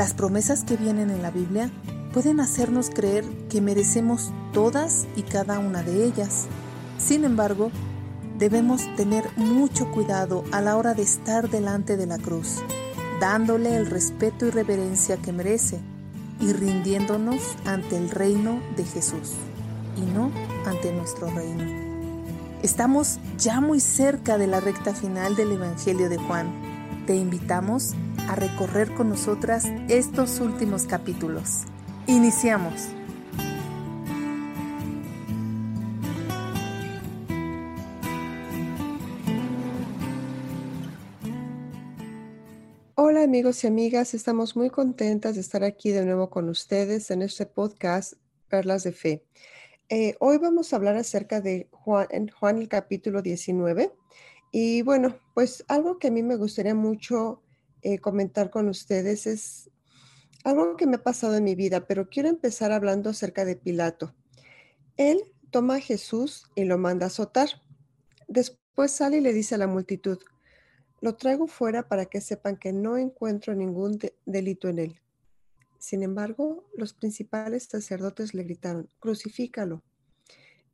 Las promesas que vienen en la Biblia pueden hacernos creer que merecemos todas y cada una de ellas. Sin embargo, debemos tener mucho cuidado a la hora de estar delante de la cruz, dándole el respeto y reverencia que merece y rindiéndonos ante el reino de Jesús y no ante nuestro reino. Estamos ya muy cerca de la recta final del Evangelio de Juan. Te invitamos a recorrer con nosotras estos últimos capítulos. Iniciamos. Hola amigos y amigas, estamos muy contentas de estar aquí de nuevo con ustedes en este podcast Perlas de Fe. Eh, hoy vamos a hablar acerca de Juan, Juan el capítulo 19 y bueno, pues algo que a mí me gustaría mucho eh, comentar con ustedes es algo que me ha pasado en mi vida, pero quiero empezar hablando acerca de Pilato. Él toma a Jesús y lo manda a azotar. Después sale y le dice a la multitud, lo traigo fuera para que sepan que no encuentro ningún delito en él. Sin embargo, los principales sacerdotes le gritaron, crucifícalo.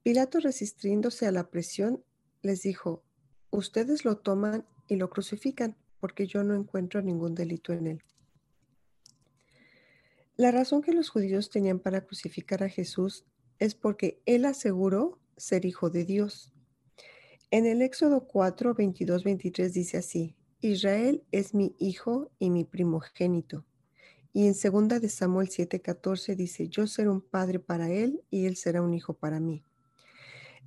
Pilato, resistiéndose a la presión, les dijo, ustedes lo toman y lo crucifican porque yo no encuentro ningún delito en él. La razón que los judíos tenían para crucificar a Jesús es porque él aseguró ser hijo de Dios. En el Éxodo 4, 22, 23 dice así, Israel es mi hijo y mi primogénito. Y en 2 de Samuel 7, 14 dice, yo seré un padre para él y él será un hijo para mí.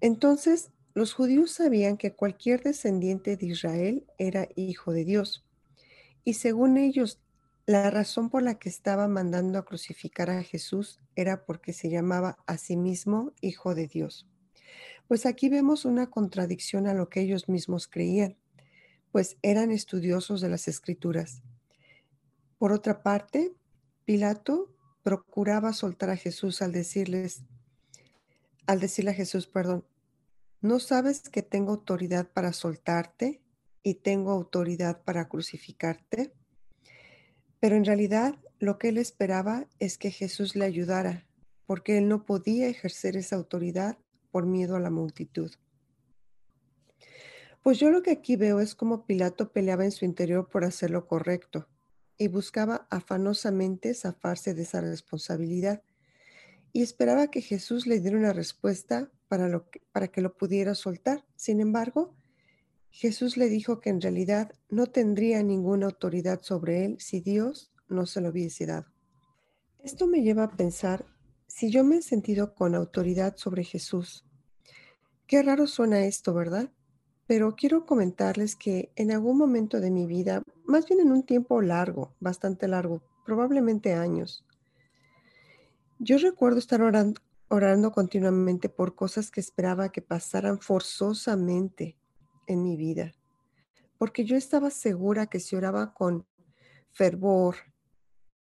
Entonces, los judíos sabían que cualquier descendiente de Israel era hijo de Dios. Y según ellos, la razón por la que estaba mandando a crucificar a Jesús era porque se llamaba a sí mismo Hijo de Dios. Pues aquí vemos una contradicción a lo que ellos mismos creían, pues eran estudiosos de las escrituras. Por otra parte, Pilato procuraba soltar a Jesús al decirles, al decirle a Jesús, perdón, ¿no sabes que tengo autoridad para soltarte y tengo autoridad para crucificarte? Pero en realidad lo que él esperaba es que Jesús le ayudara, porque él no podía ejercer esa autoridad por miedo a la multitud. Pues yo lo que aquí veo es como Pilato peleaba en su interior por hacer lo correcto y buscaba afanosamente zafarse de esa responsabilidad y esperaba que Jesús le diera una respuesta para, lo que, para que lo pudiera soltar. Sin embargo, Jesús le dijo que en realidad no tendría ninguna autoridad sobre él si Dios no se lo hubiese dado. Esto me lleva a pensar si yo me he sentido con autoridad sobre Jesús. Qué raro suena esto, ¿verdad? Pero quiero comentarles que en algún momento de mi vida, más bien en un tiempo largo, bastante largo, probablemente años, yo recuerdo estar orando, continuamente por cosas que esperaba que pasaran forzosamente en mi vida, porque yo estaba segura que si oraba con fervor,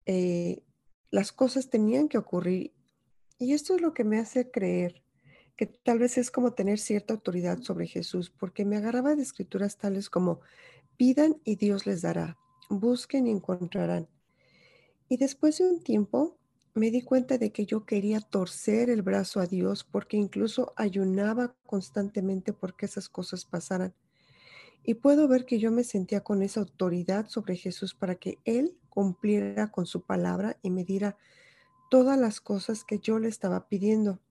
eh, las cosas tenían que ocurrir. Y esto es lo que me hace creer que tal vez es como tener cierta autoridad sobre Jesús, porque me agarraba de escrituras tales como, pidan y Dios les dará, busquen y encontrarán. Y después de un tiempo me di cuenta de que yo quería torcer el brazo a Dios porque incluso ayunaba constantemente porque esas cosas pasaran. Y puedo ver que yo me sentía con esa autoridad sobre Jesús para que Él cumpliera con su palabra y me diera todas las cosas que yo le estaba pidiendo.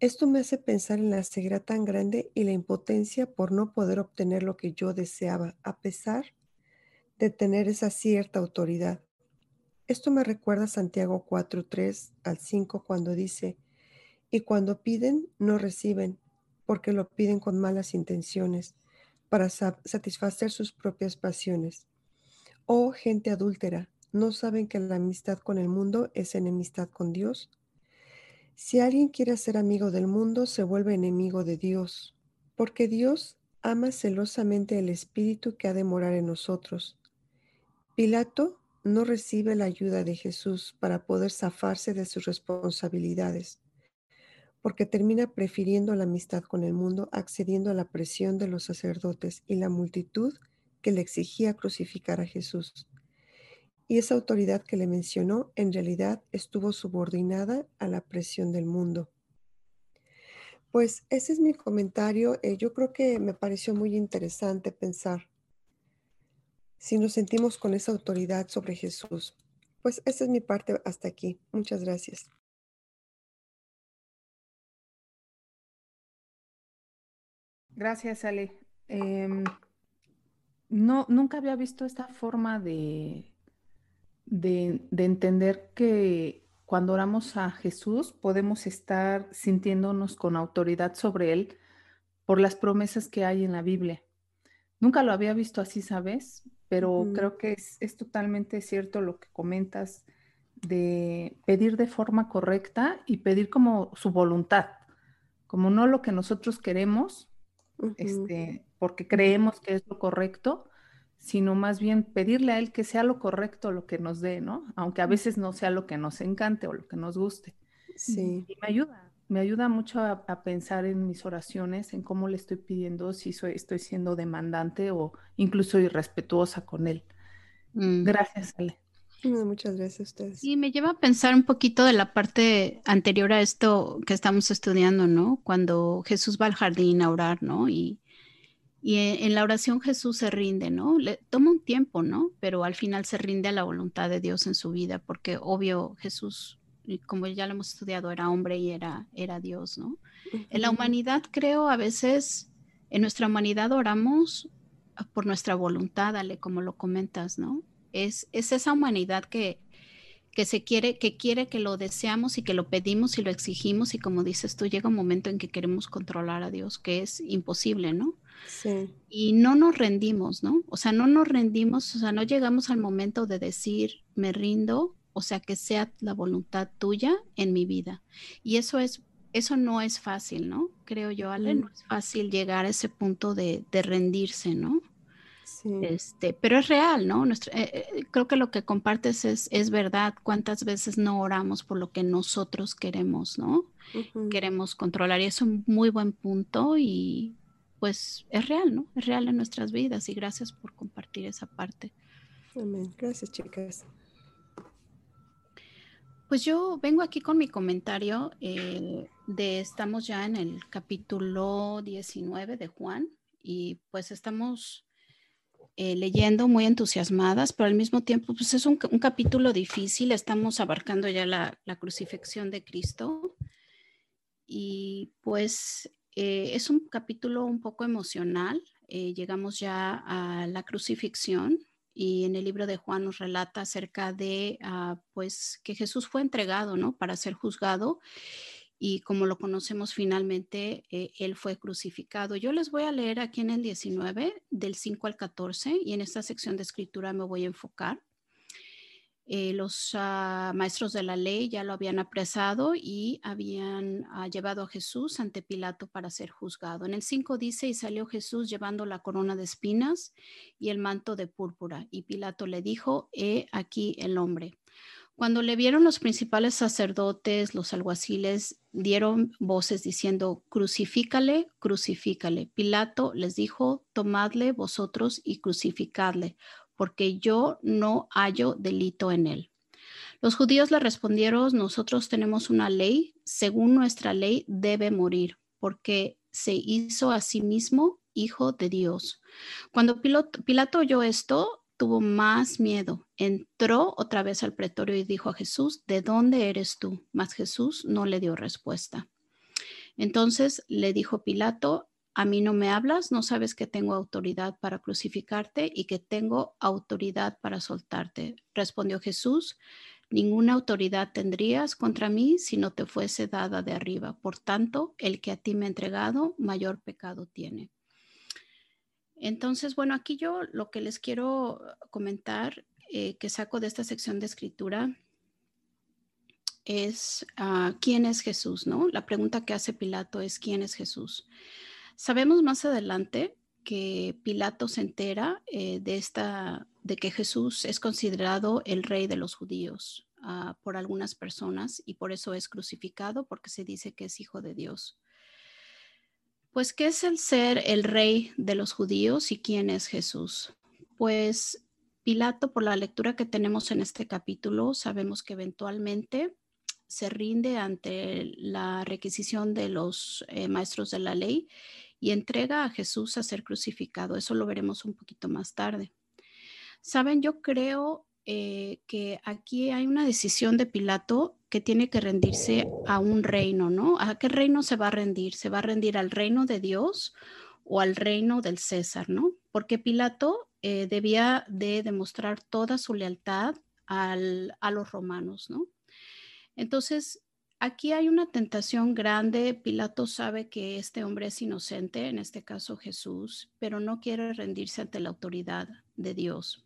Esto me hace pensar en la ceguera tan grande y la impotencia por no poder obtener lo que yo deseaba, a pesar de tener esa cierta autoridad. Esto me recuerda a Santiago 4, 3 al 5 cuando dice, y cuando piden, no reciben, porque lo piden con malas intenciones, para satisfacer sus propias pasiones. Oh gente adúltera, ¿no saben que la amistad con el mundo es enemistad con Dios? Si alguien quiere ser amigo del mundo, se vuelve enemigo de Dios, porque Dios ama celosamente el Espíritu que ha de morar en nosotros. Pilato no recibe la ayuda de Jesús para poder zafarse de sus responsabilidades, porque termina prefiriendo la amistad con el mundo, accediendo a la presión de los sacerdotes y la multitud que le exigía crucificar a Jesús. Y esa autoridad que le mencionó en realidad estuvo subordinada a la presión del mundo. Pues ese es mi comentario. Eh, yo creo que me pareció muy interesante pensar si nos sentimos con esa autoridad sobre Jesús. Pues esa es mi parte hasta aquí. Muchas gracias. Gracias, Ale. Em, no, nunca había visto esta forma de, de, entender que cuando oramos a Jesús podemos estar sintiéndonos con autoridad sobre Él por las promesas que hay en la Biblia. Nunca lo había visto así, ¿sabes? Pero creo que es, es, totalmente cierto lo que comentas de pedir de forma correcta y pedir como su voluntad, como no lo que nosotros queremos, este, porque creemos que es lo correcto, sino más bien pedirle a Él que sea lo correcto lo que nos dé, ¿no? Aunque a veces no sea lo que nos encante o lo que nos guste. Sí. Y me ayuda, me ayuda mucho a, pensar en mis oraciones, en cómo le estoy pidiendo, si soy, estoy siendo demandante o incluso irrespetuosa con Él. Mm. Gracias, Ale. Muchas gracias a ustedes. Y me lleva a pensar un poquito de la parte anterior a esto que estamos estudiando, ¿no? Cuando Jesús va al jardín a orar, ¿no? Y, y en la oración Jesús se rinde, ¿no? Le toma un tiempo, ¿no? Pero al final se rinde a la voluntad de Dios en su vida, porque obvio Jesús, como ya lo hemos estudiado, era hombre y era, era Dios, ¿no? En la humanidad creo a veces, en nuestra humanidad oramos por nuestra voluntad, Ale, como lo comentas, ¿no? Es, esa humanidad que, que se quiere, que quiere que lo deseamos y que lo pedimos y lo exigimos y como dices tú, llega un momento en que queremos controlar a Dios, que es imposible, ¿no? Sí. Y no nos rendimos, ¿no? O sea, no nos rendimos, o sea, no llegamos al momento de decir, me rindo, o sea, que sea la voluntad tuya en mi vida. Y eso es, eso no es fácil, ¿no? Creo yo, Ale, no es fácil llegar a ese punto de, de rendirse, ¿no? Este, pero es real, ¿no? Nuestro, eh, eh, creo que lo que compartes es, es, verdad. ¿Cuántas veces no oramos por lo que nosotros queremos, ¿no? Queremos controlar y es un muy buen punto y pues es real, ¿no? Es real en nuestras vidas y gracias por compartir esa parte. Amén. Gracias, chicas. Pues yo vengo aquí con mi comentario eh, de, estamos ya en el capítulo 19 de Juan y pues estamos eh, leyendo muy entusiasmadas, pero al mismo tiempo, pues es un, capítulo difícil, estamos abarcando ya la, crucifixión de Cristo y pues eh, es un capítulo un poco emocional, llegamos ya a la crucifixión y en el libro de Juan nos relata acerca de, ah, pues, que Jesús fue entregado, ¿no? Para ser juzgado y como lo conocemos finalmente, eh, él fue crucificado. Yo les voy a leer aquí en el 19, del 5 al 14, y en esta sección de escritura me voy a enfocar. Eh, los ah, maestros de la ley ya lo habían apresado y habían ah, llevado a Jesús ante Pilato para ser juzgado. En el 5 dice, y salió Jesús llevando la corona de espinas y el manto de púrpura, y Pilato le dijo, he aquí el hombre. Cuando le vieron los principales sacerdotes, los alguaciles, dieron voces diciendo, crucifícale, crucifícale. Pilato les dijo, tomadle vosotros y crucificadle, porque yo no hallo delito en él. Los judíos le respondieron, nosotros tenemos una ley, según nuestra ley debe morir, porque se hizo a sí mismo hijo de Dios. Cuando Pilato, oyó esto, tuvo más miedo. Entró otra vez al pretorio y dijo a Jesús, ¿de dónde eres tú? Mas Jesús no le dio respuesta. Entonces le dijo Pilato, a mí no me hablas, no sabes que tengo autoridad para crucificarte y que tengo autoridad para soltarte. Respondió Jesús, ninguna autoridad tendrías contra mí si no te fuese dada de arriba. Por tanto, el que a ti me ha entregado, mayor pecado tiene. Entonces, bueno, aquí yo lo que les quiero comentar eh, que saco de esta sección de escritura es ah, quién es Jesús, ¿no? La pregunta que hace Pilato es quién es Jesús. Sabemos más adelante que Pilato se entera eh, de esta, de que Jesús es considerado el rey de los judíos ah, por algunas personas y por eso es crucificado porque se dice que es hijo de Dios. Pues, ¿qué es el ser el rey de los judíos y quién es Jesús? Pues Pilato, por la lectura que tenemos en este capítulo, sabemos que eventualmente se rinde ante la requisición de los eh, maestros de la ley y entrega a Jesús a ser crucificado. Eso lo veremos un poquito más tarde. Saben, yo creo eh, que aquí hay una decisión de Pilato que tiene que rendirse a un reino, ¿no? ¿A qué reino se va a rendir? ¿Se va a rendir al reino de Dios o al reino del César, ¿no? Porque Pilato eh, debía de demostrar toda su lealtad a los romanos, ¿no? Entonces, aquí hay una tentación grande. Pilato sabe que este hombre es inocente, en este caso Jesús, pero no quiere rendirse ante la autoridad de Dios.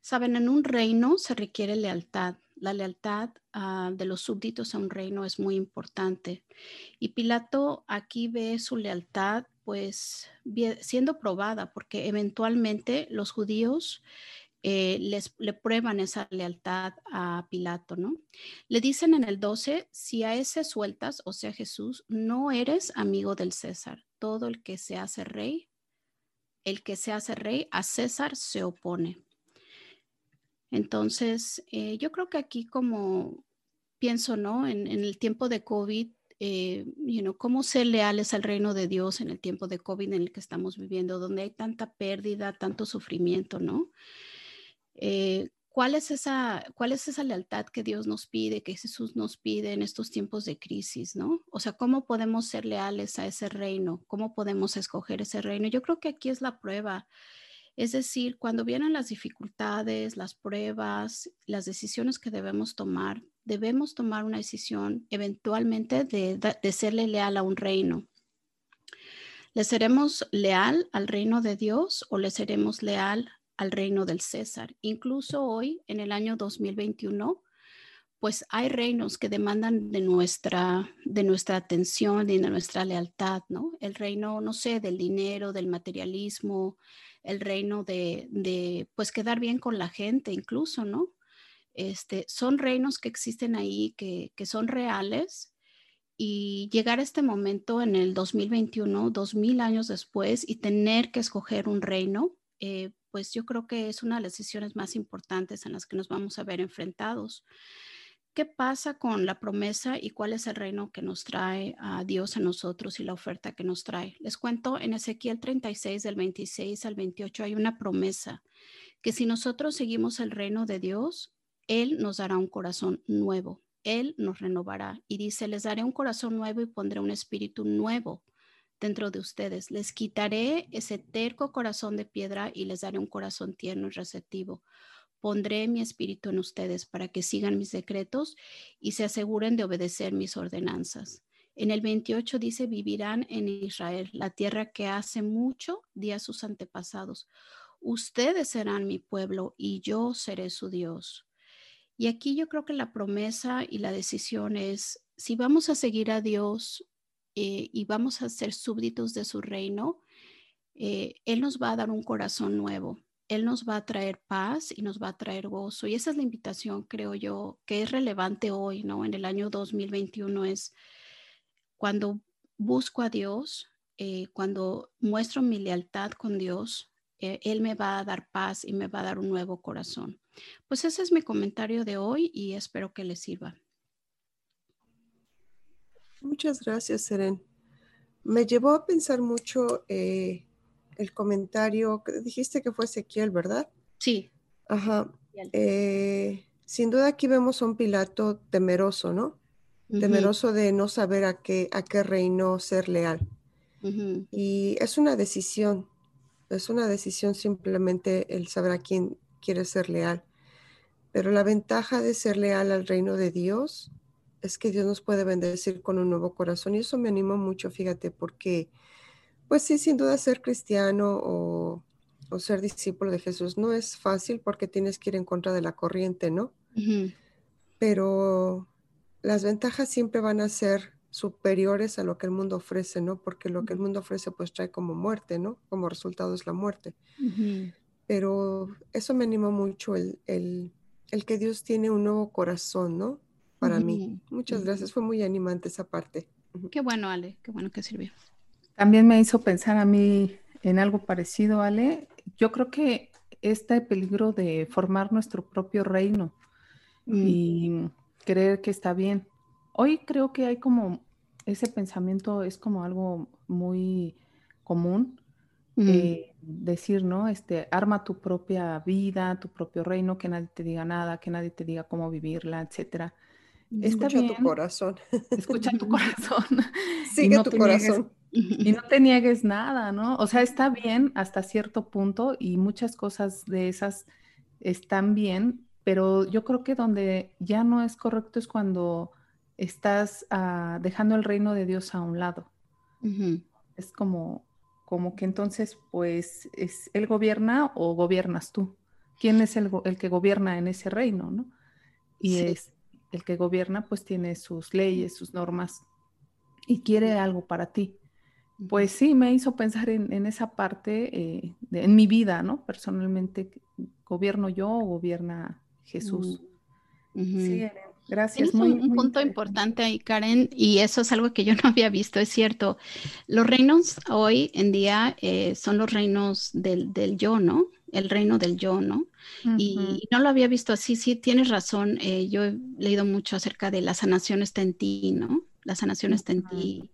Saben, en un reino se requiere lealtad. La lealtad ah, de los súbditos a un reino es muy importante. Y Pilato aquí ve su lealtad pues siendo probada, porque eventualmente los judíos eh, les, le prueban esa lealtad a Pilato, ¿no? Le dicen en el 12, si a ese sueltas, o sea Jesús, no eres amigo del César. Todo el que se hace rey, el que se hace rey, a César se opone. Entonces, eh, yo creo que aquí como pienso, ¿no? En, el tiempo de COVID, eh, cómo ser leales al reino de Dios en el tiempo de COVID en el que estamos viviendo, donde hay tanta pérdida, tanto sufrimiento, ¿no? Eh, ¿cuál, es esa, ¿Cuál es esa lealtad que Dios nos pide, que Jesús nos pide en estos tiempos de crisis, no? O sea, ¿cómo podemos ser leales a ese reino? ¿Cómo podemos escoger ese reino? Yo creo que aquí es la prueba. Es decir, cuando vienen las dificultades, las pruebas, las decisiones que debemos tomar, debemos tomar una decisión eventualmente de, de serle leal a un reino. ¿Le seremos leal al reino de Dios o le seremos leal al reino del César. Incluso hoy, en el año 2021, pues hay reinos que demandan de nuestra, de nuestra atención y de nuestra lealtad, ¿no? El reino, no sé, del dinero, del materialismo, el reino de, de pues quedar bien con la gente incluso, ¿no? Este, son reinos que existen ahí, que, que son reales, y llegar a este momento en el 2021, dos mil años después, y tener que escoger un reino, eh, pues yo creo que es una de las decisiones más importantes en las que nos vamos a ver enfrentados. ¿Qué pasa con la promesa y cuál es el reino que nos trae a Dios a nosotros y la oferta que nos trae? Les cuento, en Ezequiel 36, del 26 al 28, hay una promesa que si nosotros seguimos el reino de Dios, Él nos dará un corazón nuevo, Él nos renovará. Y dice, les daré un corazón nuevo y pondré un espíritu nuevo dentro de ustedes. Les quitaré ese terco corazón de piedra y les daré un corazón tierno y receptivo. Pondré mi espíritu en ustedes para que sigan mis decretos y se aseguren de obedecer mis ordenanzas. En el 28 dice, vivirán en Israel, la tierra que hace mucho di a sus antepasados. Ustedes serán mi pueblo y yo seré su Dios. Y aquí yo creo que la promesa y la decisión es, si vamos a seguir a Dios, eh, y vamos a ser súbditos de su reino, eh, Él nos va a dar un corazón nuevo. Él nos va a traer paz y nos va a traer gozo. Y esa es la invitación, creo yo, que es relevante hoy, ¿no? En el año 2021 es cuando busco a Dios, eh, cuando muestro mi lealtad con Dios, Él me va a dar paz y me va a dar un nuevo corazón. Pues ese es mi comentario de hoy y espero que les sirva. Muchas gracias, Seren. Me llevó a pensar mucho eh, el comentario que dijiste que fue Ezequiel, ¿verdad? Sí. Ajá. Eh, sin duda aquí vemos a un Pilato temeroso, ¿no? Temeroso de no saber a qué, a qué reino ser leal. Y es una decisión, es una decisión simplemente el saber a quién quiere ser leal. Pero la ventaja de ser leal al reino de Dios es que Dios nos puede bendecir con un nuevo corazón y eso me anima mucho, fíjate, porque pues sí, sin duda ser cristiano o, ser discípulo de Jesús no es fácil porque tienes que ir en contra de la corriente, ¿no? Pero las ventajas siempre van a ser superiores a lo que el mundo ofrece, ¿no? Porque lo que el mundo ofrece pues trae como muerte, ¿no? Como resultado es la muerte. Pero eso me animó mucho el, el, el que Dios tiene un nuevo corazón, ¿no? Para mí. Muchas gracias, fue muy animante esa parte. Qué bueno, Ale, qué bueno que sirvió. También me hizo pensar a mí en algo parecido, Ale. Yo creo que este peligro de formar nuestro propio reino mm. y creer que está bien. Hoy creo que hay como ese pensamiento es como algo muy común. Mm. Eh, decir, ¿no? Este, arma tu propia vida, tu propio reino, que nadie te diga nada, que nadie te diga cómo vivirla, etcétera. Escucha tu corazón. Escucha tu corazón. Sigue tu corazón. y no te niegues nada, ¿no? O sea, está bien hasta cierto punto y muchas cosas de esas están bien, pero yo creo que donde ya no es correcto es cuando estás ah, dejando el reino de Dios a un lado. Es como, como que entonces, pues, es él gobierna o gobiernas tú. ¿Quién es el, el que gobierna en ese reino, no? Y es el que gobierna, pues, tiene sus leyes, sus normas y quiere algo para ti. Pues sí, me hizo pensar en, esa parte eh, en mi vida, ¿no? Personalmente, ¿gobierno yo o gobierna Jesús? Sí, Gracias. Muy, un, punto importante ahí, Karen, y eso es algo que yo no había visto, es cierto. Los reinos hoy en día eh, son los reinos del, yo, ¿no? El reino del yo, ¿no? y, no lo había visto así, sí, tienes razón. Eh, yo he leído mucho acerca de la sanación está en ti, ¿no? La sanación está en ti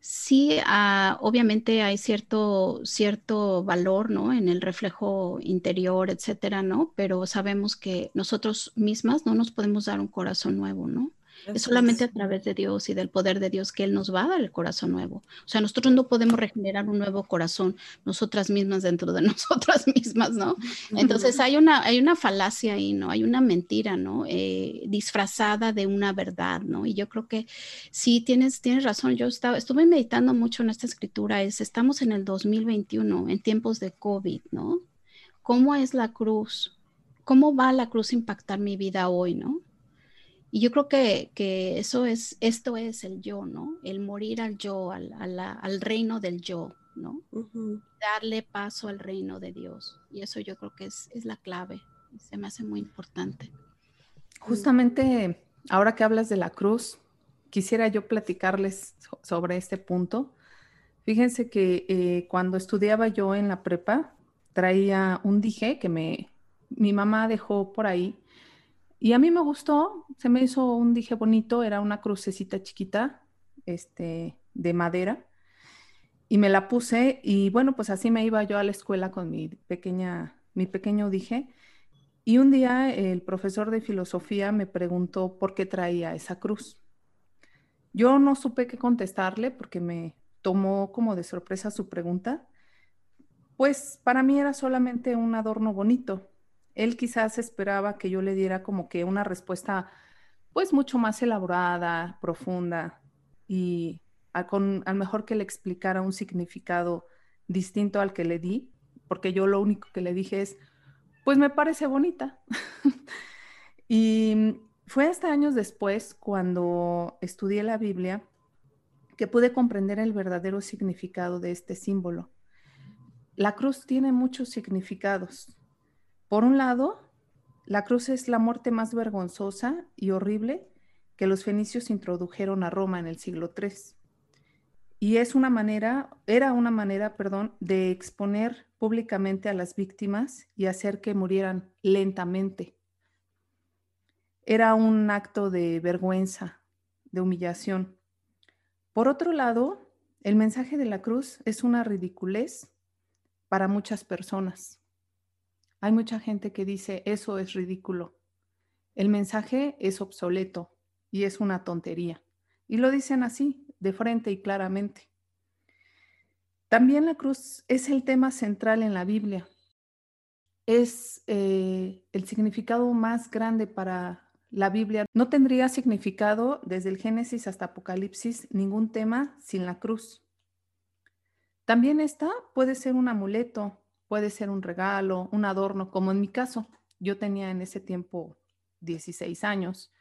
sí, ah, obviamente hay cierto, cierto valor, ¿no? En el reflejo interior, etcétera, ¿no? Pero sabemos que nosotros mismas no nos podemos dar un corazón nuevo, ¿no? Es solamente a través de Dios y del poder de Dios que Él nos va a dar el corazón nuevo. O sea, nosotros no podemos regenerar un nuevo corazón nosotras mismas dentro de nosotras mismas, ¿no? Entonces hay una, hay una falacia ahí, ¿no? Hay una mentira, ¿no? Eh, disfrazada de una verdad, ¿no? Y yo creo que sí, tienes, tienes razón. Yo estaba, estuve meditando mucho en esta escritura. Es, estamos en el 2021, en tiempos de COVID, ¿no? ¿Cómo es la cruz? ¿Cómo va la cruz a impactar mi vida hoy, ¿no? Y yo creo que, que, eso es, esto es el yo, ¿no? El morir al yo, al, al reino del yo, ¿no? Darle paso al reino de Dios. Y eso yo creo que es, es la clave. Se me hace muy importante. Justamente ahora que hablas de la cruz, quisiera yo platicarles sobre este punto. Fíjense que eh, cuando estudiaba yo en la prepa, traía un dije que me, mi mamá dejó por ahí y a mí me gustó, se me hizo un dije bonito, era una crucecita chiquita, este, de madera, y me la puse y bueno, pues así me iba yo a la escuela con mi pequeña, mi pequeño dije. Y un día el profesor de filosofía me preguntó por qué traía esa cruz. Yo no supe qué contestarle porque me tomó como de sorpresa su pregunta. Pues para mí era solamente un adorno bonito, él quizás esperaba que yo le diera como que una respuesta pues mucho más elaborada, profunda y con, a lo mejor que le explicara un significado distinto al que le di, porque yo lo único que le dije es, pues me parece bonita. y fue hasta años después, cuando estudié la Biblia, que pude comprender el verdadero significado de este símbolo. La cruz tiene muchos significados. Por un lado, la cruz es la muerte más vergonzosa y horrible que los fenicios introdujeron a Roma en el siglo III. Y es una manera, era una manera, perdón, de exponer públicamente a las víctimas y hacer que murieran lentamente. Era un acto de vergüenza, de humillación. Por otro lado, el mensaje de la cruz es una ridiculez para muchas personas. Hay mucha gente que dice, eso es ridículo. El mensaje es obsoleto y es una tontería. Y lo dicen así, de frente y claramente. También la cruz es el tema central en la Biblia. Es eh, el significado más grande para la Biblia. No tendría significado desde el Génesis hasta Apocalipsis ningún tema sin la cruz. También esta puede ser un amuleto, Puede ser un regalo, un adorno, como en mi caso. Yo tenía en ese tiempo 16 años.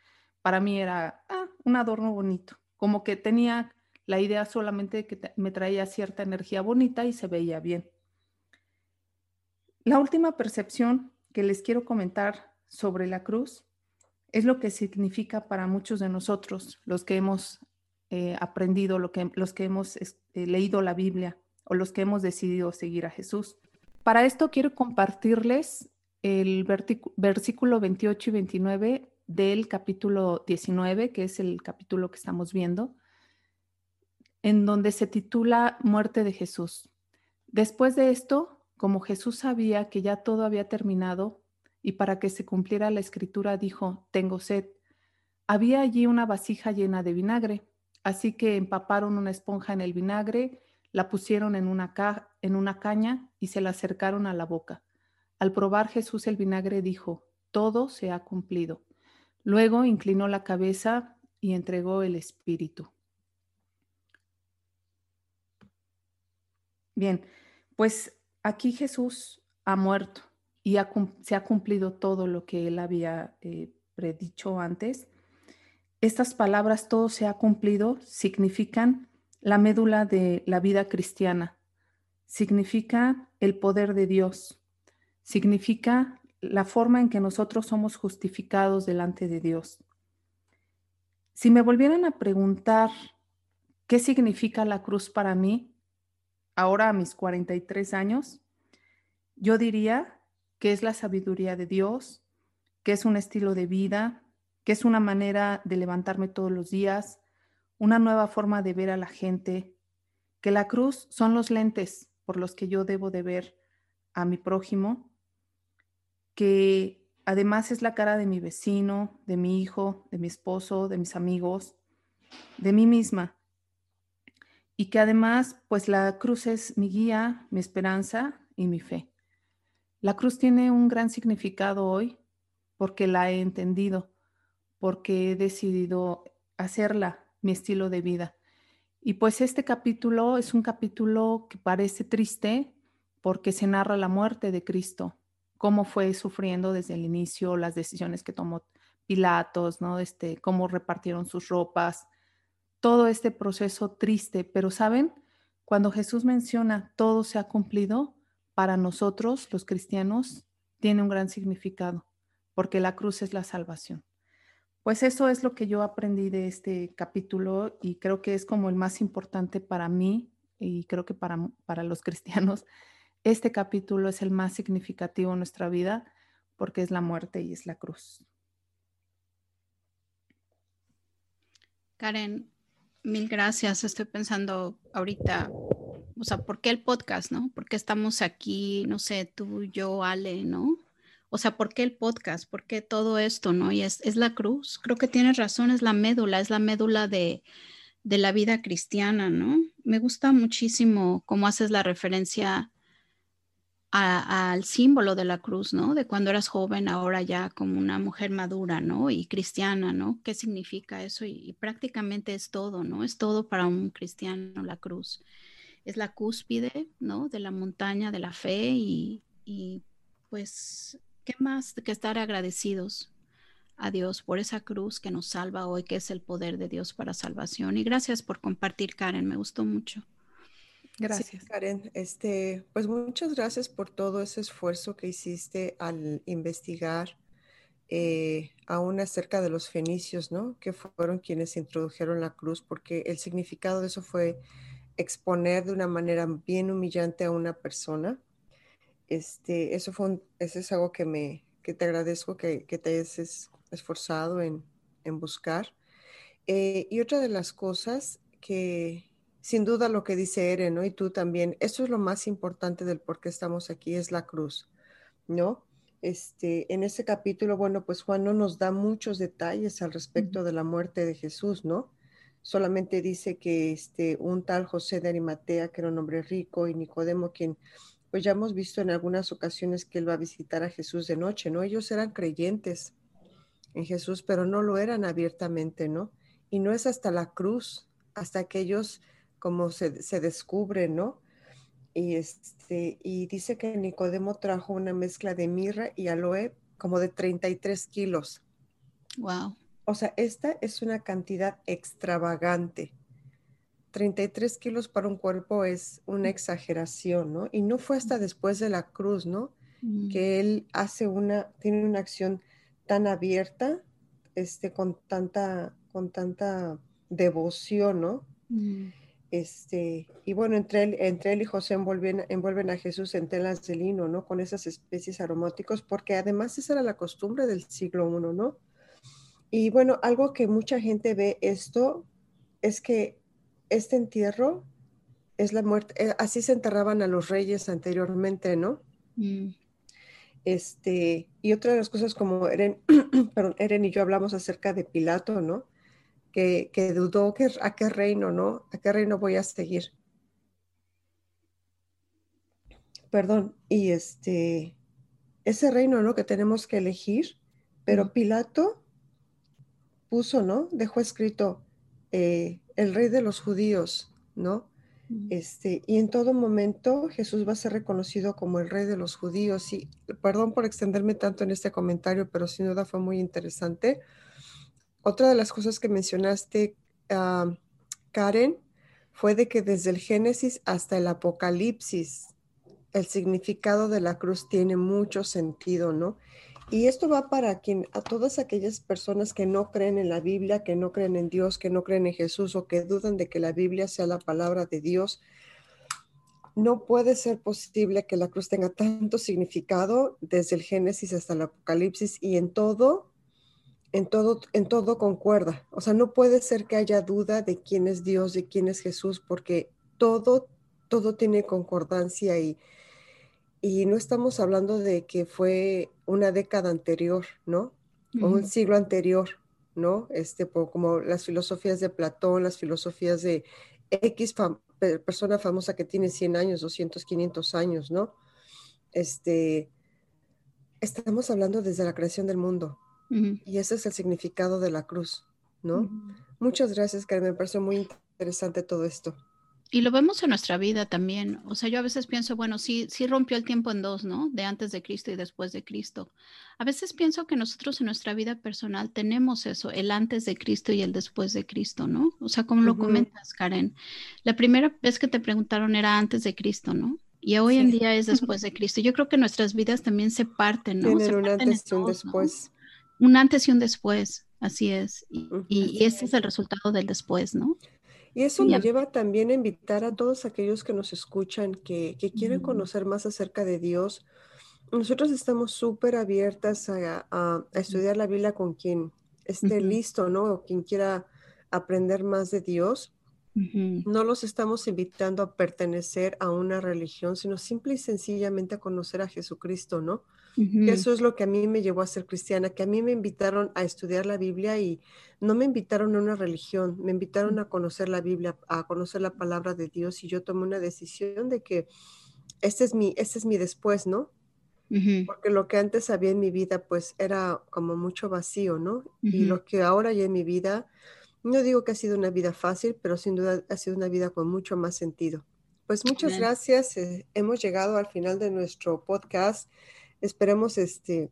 Para mí era ah, un adorno bonito, como que tenía la idea solamente de que me traía cierta energía bonita y se veía bien. La última percepción que les quiero comentar sobre la cruz es lo que significa para muchos de nosotros, los que hemos eh, aprendido, los que hemos eh, leído la Biblia o los que hemos decidido seguir a Jesús. Para esto quiero compartirles el versículo 28 y 29 del capítulo 19, que es el capítulo que estamos viendo, en donde se titula Muerte de Jesús. Después de esto, como Jesús sabía que ya todo había terminado y para que se cumpliera la escritura, dijo, tengo sed. Había allí una vasija llena de vinagre, así que empaparon una esponja en el vinagre, la pusieron en una, en una caña y se la acercaron a la boca. Al probar Jesús el vinagre dijo, todo se ha cumplido. Luego inclinó la cabeza y entregó el espíritu. Bien, pues aquí Jesús ha muerto y se ha cumplido todo lo que él había eh, predicho antes. Estas palabras, todo se ha cumplido, significan la médula de la vida cristiana, significa el poder de Dios, significa la forma en que nosotros somos justificados delante de Dios. Si me volvieran a preguntar qué significa la cruz para mí, ahora a mis 43 años, yo diría que es la sabiduría de Dios, que es un estilo de vida, que es una manera de levantarme todos los días, una nueva forma de ver a la gente, que la cruz son los lentes por los que yo debo de ver a mi prójimo que además es la cara de mi vecino, de mi hijo, de mi esposo, de mis amigos, de mí misma. Y que además, pues la cruz es mi guía, mi esperanza y mi fe. La cruz tiene un gran significado hoy porque la he entendido, porque he decidido hacerla mi estilo de vida. Y pues este capítulo es un capítulo que parece triste porque se narra la muerte de Cristo, cómo fue sufriendo desde el inicio, las decisiones que tomó Pilatos, ¿no? Este, cómo repartieron sus ropas, todo este proceso triste. Pero, ¿saben? Cuando Jesús menciona todo se ha cumplido, para nosotros, los cristianos, tiene un gran significado, porque la cruz es la salvación. Pues eso es lo que yo aprendí de este capítulo y creo que es como el más importante para mí y creo que para, para los cristianos este capítulo es el más significativo en nuestra vida porque es la muerte y es la cruz. Karen, mil gracias. Estoy pensando ahorita, o sea, ¿por qué el podcast, no? ¿Por qué estamos aquí, no sé, tú, yo, Ale, no? O sea, ¿por qué el podcast? ¿Por qué todo esto, no? Y es, la cruz. Creo que tienes razón, es la médula, es la médula de, la vida cristiana, ¿no? Me gusta muchísimo cómo haces la referencia al símbolo de la cruz, ¿no? De cuando eras joven, ahora ya como una mujer madura, ¿no? Y cristiana, ¿no? ¿Qué significa eso? Y, prácticamente es todo, ¿no? Es todo para un cristiano la cruz. Es la cúspide, ¿no? De la montaña de la fe y pues, ¿qué más que estar agradecidos a Dios por esa cruz que nos salva hoy, que es el poder de Dios para salvación? Y gracias por compartir, Karen, me gustó mucho. Gracias. Karen, este, pues muchas gracias por todo ese esfuerzo que hiciste al investigar eh, aún acerca de los fenicios, ¿no? Que fueron quienes introdujeron la cruz, porque el significado de eso fue exponer de una manera bien humillante a una persona. Este, eso fue eso es algo que me, que te agradezco que, que te hayas esforzado en, en buscar. Eh, y otra de las cosas que, sin duda lo que dice Eren, ¿no? Y tú también, eso es lo más importante del por qué estamos aquí, es la cruz, ¿no? Este, en ese capítulo, bueno, pues Juan no nos da muchos detalles al respecto de la muerte de Jesús, ¿no? Solamente dice que este, un tal José de Arimatea, que era un hombre rico, y Nicodemo, quien, pues ya hemos visto en algunas ocasiones que él va a visitar a Jesús de noche, ¿no? Ellos eran creyentes en Jesús, pero no lo eran abiertamente, ¿no? Y no es hasta la cruz, hasta que ellos como se, descubre, ¿no? Y, este, y dice que Nicodemo trajo una mezcla de mirra y aloe como de 33 kilos. Wow. O sea, esta es una cantidad extravagante. 33 kilos para un cuerpo es una mm. exageración, ¿no? Y no fue hasta mm. después de la cruz, ¿no? Mm. Que él hace una, tiene una acción tan abierta, este, con tanta, con tanta devoción, ¿no? Este, y bueno, entre él, entre él y José envuelven, envuelven a Jesús en telas de lino, ¿no? Con esas especies aromáticos, porque además esa era la costumbre del siglo I, ¿no? Y bueno, algo que mucha gente ve esto es que este entierro es la muerte, eh, así se enterraban a los reyes anteriormente, ¿no? Mm. Este, y otra de las cosas como Eren, perdón, Eren y yo hablamos acerca de Pilato, ¿no? Que, que dudó que, a qué reino, ¿no? ¿A qué reino voy a seguir? Perdón, y este, ese reino, ¿no? Que tenemos que elegir, pero Pilato puso, ¿no? Dejó escrito eh, el rey de los judíos, ¿no? Este, y en todo momento Jesús va a ser reconocido como el rey de los judíos. Y perdón por extenderme tanto en este comentario, pero sin duda fue muy interesante. Otra de las cosas que mencionaste, ah, Karen, fue de que desde el Génesis hasta el Apocalipsis, el significado de la cruz tiene mucho sentido, ¿no? Y esto va para quien, a todas aquellas personas que no creen en la Biblia, que no creen en Dios, que no creen en Jesús o que dudan de que la Biblia sea la palabra de Dios. No puede ser posible que la cruz tenga tanto significado desde el Génesis hasta el Apocalipsis y en todo, en todo, en todo concuerda. O sea, no puede ser que haya duda de quién es Dios, de quién es Jesús, porque todo, todo tiene concordancia y, y no estamos hablando de que fue una década anterior, ¿no? O un siglo anterior, ¿no? Este, como las filosofías de Platón, las filosofías de X persona famosa que tiene 100 años, 200, 500 años, ¿no? Este, estamos hablando desde la creación del mundo. Y ese es el significado de la cruz, ¿no? Muchas gracias, Carmen. Me parece muy interesante todo esto. Y lo vemos en nuestra vida también. O sea, yo a veces pienso, bueno, sí, sí rompió el tiempo en dos, ¿no? De antes de Cristo y después de Cristo. A veces pienso que nosotros en nuestra vida personal tenemos eso, el antes de Cristo y el después de Cristo, ¿no? O sea, como lo comentas, Karen. La primera vez que te preguntaron era antes de Cristo, ¿no? Y hoy en día es después de Cristo. Yo creo que nuestras vidas también se parten, ¿no? Tienen un antes y un después. Un antes y un después, así es. Y, y ese es el resultado del después, ¿no? Y eso me lleva también a invitar a todos aquellos que nos escuchan, que, quieren conocer más acerca de Dios. Nosotros estamos súper abiertas a, estudiar la Biblia con quien esté listo, ¿no? O quien quiera aprender más de Dios. No los estamos invitando a pertenecer a una religión, sino simple y sencillamente a conocer a Jesucristo, ¿no? Eso es lo que a mí me llevó a ser cristiana, que a mí me invitaron a estudiar la Biblia y no me invitaron a una religión, me invitaron a conocer la Biblia, a conocer la palabra de Dios y yo tomé una decisión de que este es mi, este es mi después, ¿no? Porque lo que antes había en mi vida pues era como mucho vacío, ¿no? Y lo que ahora hay en mi vida, no digo que ha sido una vida fácil, pero sin duda ha sido una vida con mucho más sentido. Pues muchas gracias. Eh, hemos llegado al final de nuestro podcast. Esperemos este,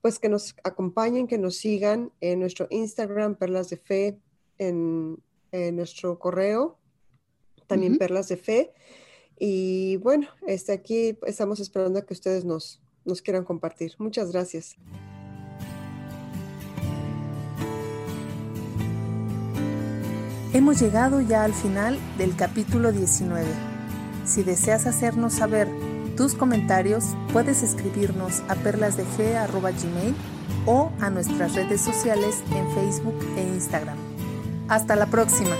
pues que nos acompañen, que nos sigan en nuestro Instagram, Perlas de Fe, en, nuestro correo, también Perlas de Fe. Y bueno, este, aquí estamos esperando a que ustedes nos, nos quieran compartir. Muchas gracias. Hemos llegado ya al final del capítulo 19. Si deseas hacernos saber tus comentarios puedes escribirnos a perlasdefe.gmail o a nuestras redes sociales en Facebook e Instagram. Hasta la próxima.